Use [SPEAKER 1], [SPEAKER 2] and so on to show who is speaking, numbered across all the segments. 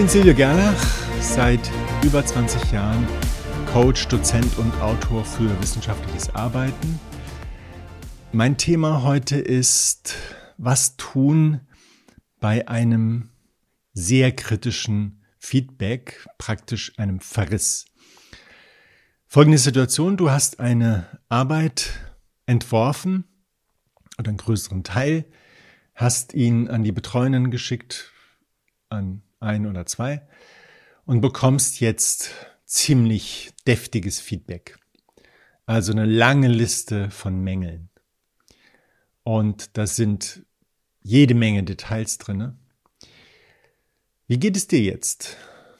[SPEAKER 1] bin Silvio Gerlach, seit über 20 Jahren Coach, Dozent und Autor für wissenschaftliches Arbeiten. Mein Thema heute ist, was tun bei einem sehr kritischen Feedback, praktisch einem Verriss. Folgende Situation, du hast eine Arbeit entworfen oder einen größeren Teil, hast ihn an die Betreuenden geschickt, an ein oder zwei, und bekommst jetzt ziemlich deftiges Feedback. Also eine lange Liste von Mängeln. Und da sind jede Menge Details drin. Wie geht es dir jetzt?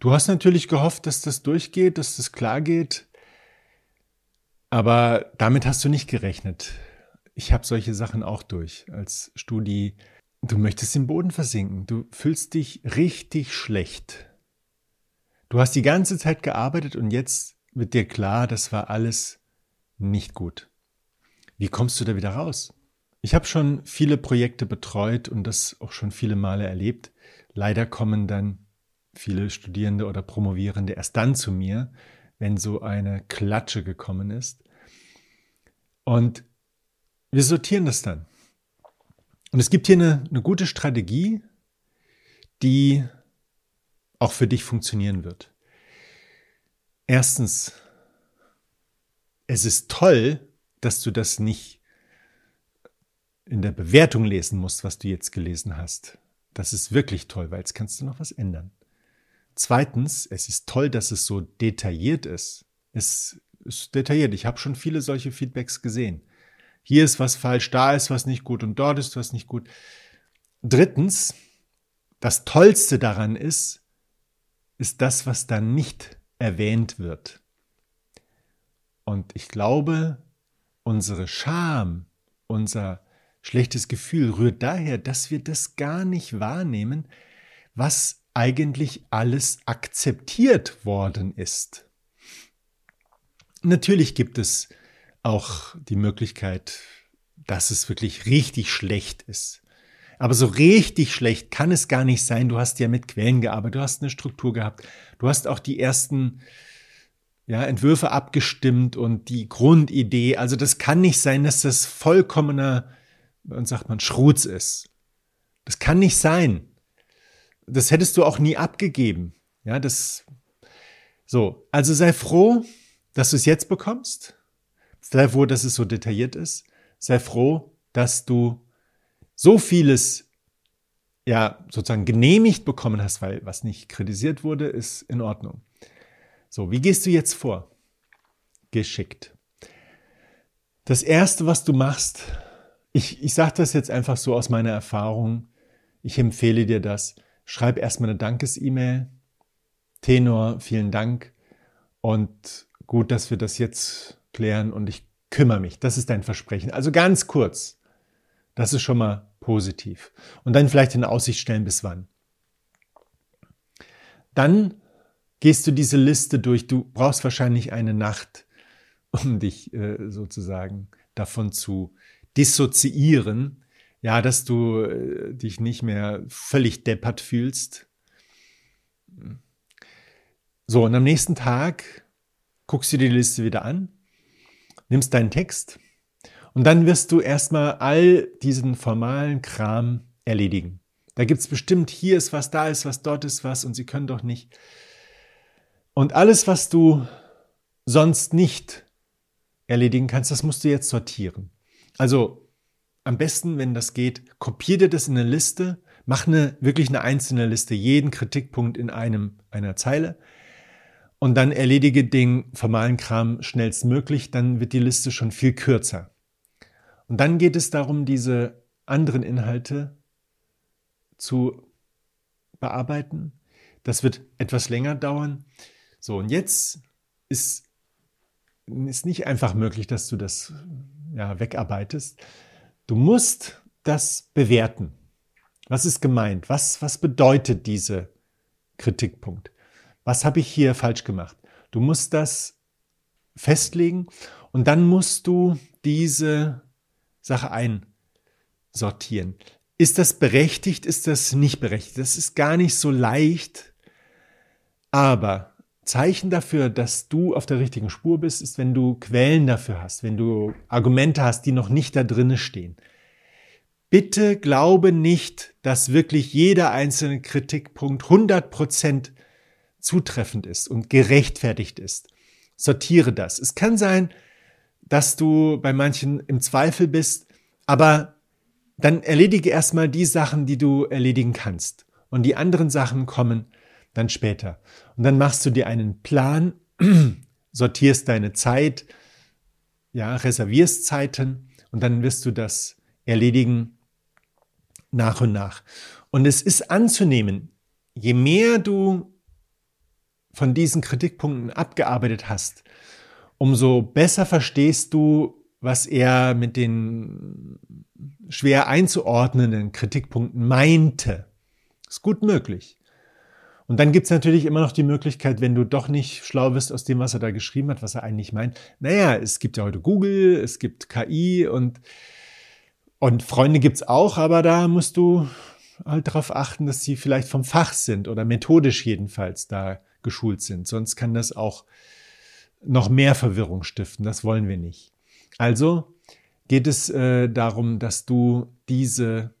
[SPEAKER 1] Du hast natürlich gehofft, dass das durchgeht, dass das klar geht, aber damit hast du nicht gerechnet. Ich habe solche Sachen auch durch als Studi. Du möchtest im Boden versinken. Du fühlst dich richtig schlecht. Du hast die ganze Zeit gearbeitet und jetzt wird dir klar, das war alles nicht gut. Wie kommst du da wieder raus? Ich habe schon viele Projekte betreut und das auch schon viele Male erlebt. Leider kommen dann viele Studierende oder Promovierende erst dann zu mir, wenn so eine Klatsche gekommen ist. Und wir sortieren das dann. Und es gibt hier eine, eine gute Strategie, die auch für dich funktionieren wird. Erstens, es ist toll, dass du das nicht in der Bewertung lesen musst, was du jetzt gelesen hast. Das ist wirklich toll, weil jetzt kannst du noch was ändern. Zweitens, es ist toll, dass es so detailliert ist. Es ist detailliert. Ich habe schon viele solche Feedbacks gesehen hier ist was falsch, da ist was nicht gut und dort ist was nicht gut. Drittens, das Tollste daran ist, ist das, was da nicht erwähnt wird. Und ich glaube, unsere Scham, unser schlechtes Gefühl rührt daher, dass wir das gar nicht wahrnehmen, was eigentlich alles akzeptiert worden ist. Natürlich gibt es auch die Möglichkeit, dass es wirklich richtig schlecht ist. Aber so richtig schlecht kann es gar nicht sein. Du hast ja mit Quellen gearbeitet, du hast eine Struktur gehabt, du hast auch die ersten ja, Entwürfe abgestimmt und die Grundidee. Also das kann nicht sein, dass das vollkommener, und sagt man, Schruz ist. Das kann nicht sein. Das hättest du auch nie abgegeben. Ja, das, so. Also sei froh, dass du es jetzt bekommst. Sei froh, dass es so detailliert ist. Sei froh, dass du so vieles ja sozusagen genehmigt bekommen hast, weil was nicht kritisiert wurde, ist in Ordnung. So, wie gehst du jetzt vor? Geschickt. Das erste, was du machst, ich, ich sage das jetzt einfach so aus meiner Erfahrung, ich empfehle dir das. Schreib erstmal eine Dankes-E-Mail. Tenor, vielen Dank. Und gut, dass wir das jetzt klären und ich kümmere mich. Das ist dein Versprechen. Also ganz kurz. Das ist schon mal positiv. Und dann vielleicht in Aussicht stellen, bis wann. Dann gehst du diese Liste durch. Du brauchst wahrscheinlich eine Nacht, um dich äh, sozusagen davon zu dissoziieren. Ja, dass du äh, dich nicht mehr völlig deppert fühlst. So, und am nächsten Tag guckst du dir die Liste wieder an nimmst deinen Text und dann wirst du erstmal all diesen formalen Kram erledigen. Da gibt es bestimmt, hier ist was, da ist was, dort ist was und sie können doch nicht. Und alles, was du sonst nicht erledigen kannst, das musst du jetzt sortieren. Also am besten, wenn das geht, kopier dir das in eine Liste, mach eine, wirklich eine einzelne Liste, jeden Kritikpunkt in einem, einer Zeile und dann erledige den formalen Kram schnellstmöglich, dann wird die Liste schon viel kürzer. Und dann geht es darum, diese anderen Inhalte zu bearbeiten. Das wird etwas länger dauern. So, und jetzt ist, ist nicht einfach möglich, dass du das ja, wegarbeitest. Du musst das bewerten. Was ist gemeint? Was, was bedeutet dieser Kritikpunkt? Was habe ich hier falsch gemacht? Du musst das festlegen und dann musst du diese Sache einsortieren. Ist das berechtigt? Ist das nicht berechtigt? Das ist gar nicht so leicht, Aber Zeichen dafür, dass du auf der richtigen Spur bist, ist, wenn du Quellen dafür hast, wenn du Argumente hast, die noch nicht da drinnen stehen. Bitte glaube nicht, dass wirklich jeder einzelne Kritikpunkt 100% zutreffend ist und gerechtfertigt ist. Sortiere das. Es kann sein, dass du bei manchen im Zweifel bist, aber dann erledige erstmal die Sachen, die du erledigen kannst. Und die anderen Sachen kommen dann später. Und dann machst du dir einen Plan, sortierst deine Zeit, ja, reservierst Zeiten und dann wirst du das erledigen nach und nach. Und es ist anzunehmen, je mehr du von diesen Kritikpunkten abgearbeitet hast, umso besser verstehst du, was er mit den schwer einzuordnenden Kritikpunkten meinte. Ist gut möglich. Und dann gibt's natürlich immer noch die Möglichkeit, wenn du doch nicht schlau bist aus dem, was er da geschrieben hat, was er eigentlich meint. Naja, es gibt ja heute Google, es gibt KI und, und Freunde gibt's auch, aber da musst du halt darauf achten, dass sie vielleicht vom Fach sind oder methodisch jedenfalls da geschult sind. Sonst kann das auch noch mehr Verwirrung stiften. Das wollen wir nicht. Also geht es äh, darum, dass du diese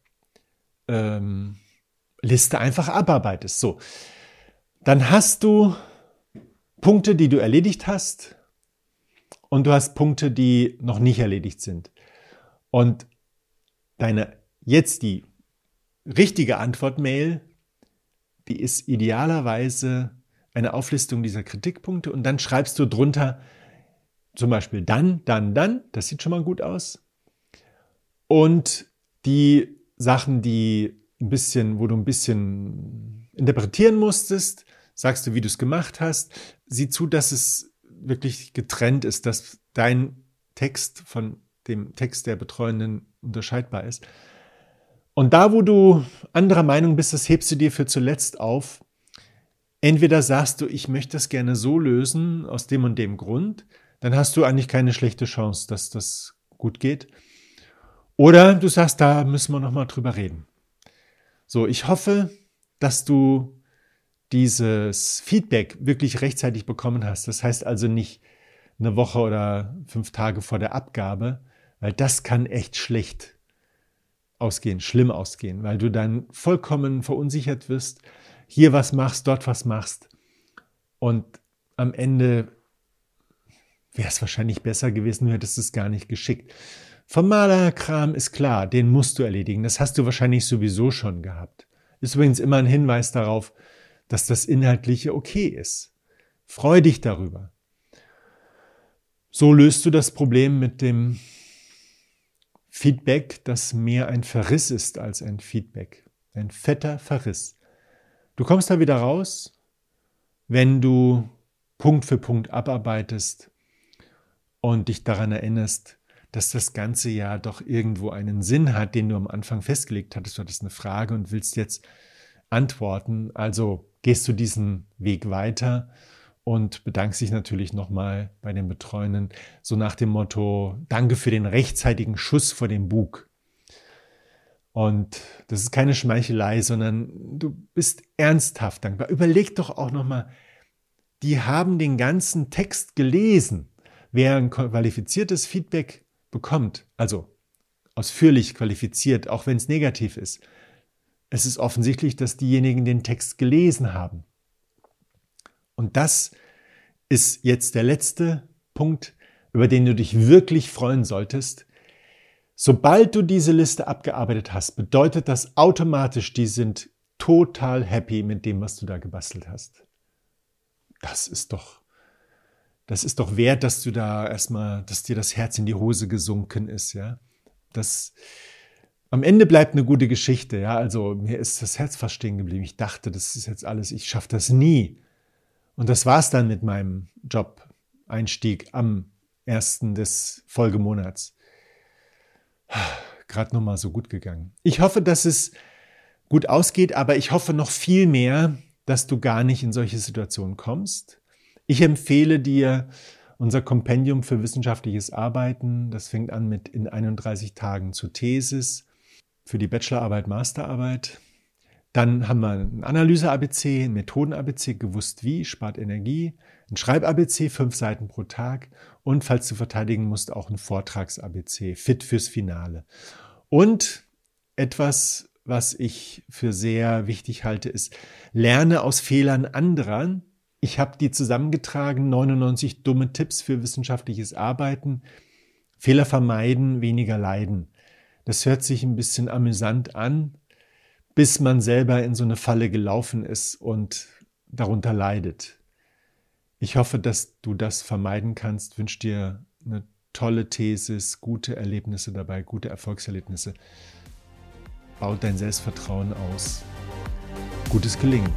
[SPEAKER 1] ähm, Liste einfach abarbeitest. So, dann hast du Punkte, die du erledigt hast und du hast Punkte, die noch nicht erledigt sind. Und deine jetzt die richtige Antwort-Mail, die ist idealerweise eine Auflistung dieser Kritikpunkte und dann schreibst du drunter zum Beispiel dann, dann, dann, das sieht schon mal gut aus. Und die Sachen, die ein bisschen, wo du ein bisschen interpretieren musstest, sagst du, wie du es gemacht hast. Sieh zu, dass es wirklich getrennt ist, dass dein Text von dem Text der Betreuenden unterscheidbar ist. Und da, wo du anderer Meinung bist, das hebst du dir für zuletzt auf. Entweder sagst du, ich möchte das gerne so lösen, aus dem und dem Grund, dann hast du eigentlich keine schlechte Chance, dass das gut geht. Oder du sagst, da müssen wir nochmal drüber reden. So, ich hoffe, dass du dieses Feedback wirklich rechtzeitig bekommen hast. Das heißt also nicht eine Woche oder fünf Tage vor der Abgabe, weil das kann echt schlecht ausgehen, schlimm ausgehen, weil du dann vollkommen verunsichert wirst, hier was machst, dort was machst und am Ende wäre es wahrscheinlich besser gewesen, du hättest es gar nicht geschickt. Formaler Kram ist klar, den musst du erledigen. Das hast du wahrscheinlich sowieso schon gehabt. Ist übrigens immer ein Hinweis darauf, dass das Inhaltliche okay ist. Freu dich darüber. So löst du das Problem mit dem Feedback, das mehr ein Verriss ist als ein Feedback. Ein fetter Verriss. Du kommst da wieder raus, wenn du Punkt für Punkt abarbeitest und dich daran erinnerst, dass das Ganze ja doch irgendwo einen Sinn hat, den du am Anfang festgelegt hattest. Du hattest eine Frage und willst jetzt antworten. Also gehst du diesen Weg weiter und bedankst dich natürlich nochmal bei den Betreuenden, so nach dem Motto, danke für den rechtzeitigen Schuss vor dem Bug. Und das ist keine Schmeichelei, sondern du bist ernsthaft dankbar. Überleg doch auch nochmal, die haben den ganzen Text gelesen. Wer ein qualifiziertes Feedback bekommt, also ausführlich qualifiziert, auch wenn es negativ ist, es ist offensichtlich, dass diejenigen den Text gelesen haben. Und das ist jetzt der letzte Punkt, über den du dich wirklich freuen solltest. Sobald du diese Liste abgearbeitet hast, bedeutet das automatisch, die sind total happy mit dem, was du da gebastelt hast. Das ist doch das ist doch wert, dass du da erstmal, dass dir das Herz in die Hose gesunken ist, ja. Das, am Ende bleibt eine gute Geschichte, ja. Also mir ist das Herz fast stehen geblieben. Ich dachte, das ist jetzt alles, ich schaffe das nie. Und das war's dann mit meinem Job-Einstieg am ersten des Folgemonats. Gerade nochmal so gut gegangen. Ich hoffe, dass es gut ausgeht, aber ich hoffe noch viel mehr, dass du gar nicht in solche Situationen kommst ich empfehle dir unser Kompendium für wissenschaftliches Arbeiten. Das fängt an mit in 31 Tagen zur Thesis für die Bachelorarbeit, Masterarbeit. Dann haben wir ein Analyse-ABC, ein Methoden-ABC, gewusst wie, spart Energie, ein Schreib-ABC, fünf Seiten pro Tag und falls du verteidigen musst, auch ein Vortrags-ABC, fit fürs Finale. Und etwas, was ich für sehr wichtig halte, ist, lerne aus Fehlern anderer. Ich habe die zusammengetragen, 99 dumme Tipps für wissenschaftliches Arbeiten. Fehler vermeiden, weniger leiden. Das hört sich ein bisschen amüsant an, bis man selber in so eine Falle gelaufen ist und darunter leidet. Ich hoffe, dass du das vermeiden kannst. Wünsche dir eine tolle Thesis, gute Erlebnisse dabei, gute Erfolgserlebnisse. Baut dein Selbstvertrauen aus. Gutes Gelingen.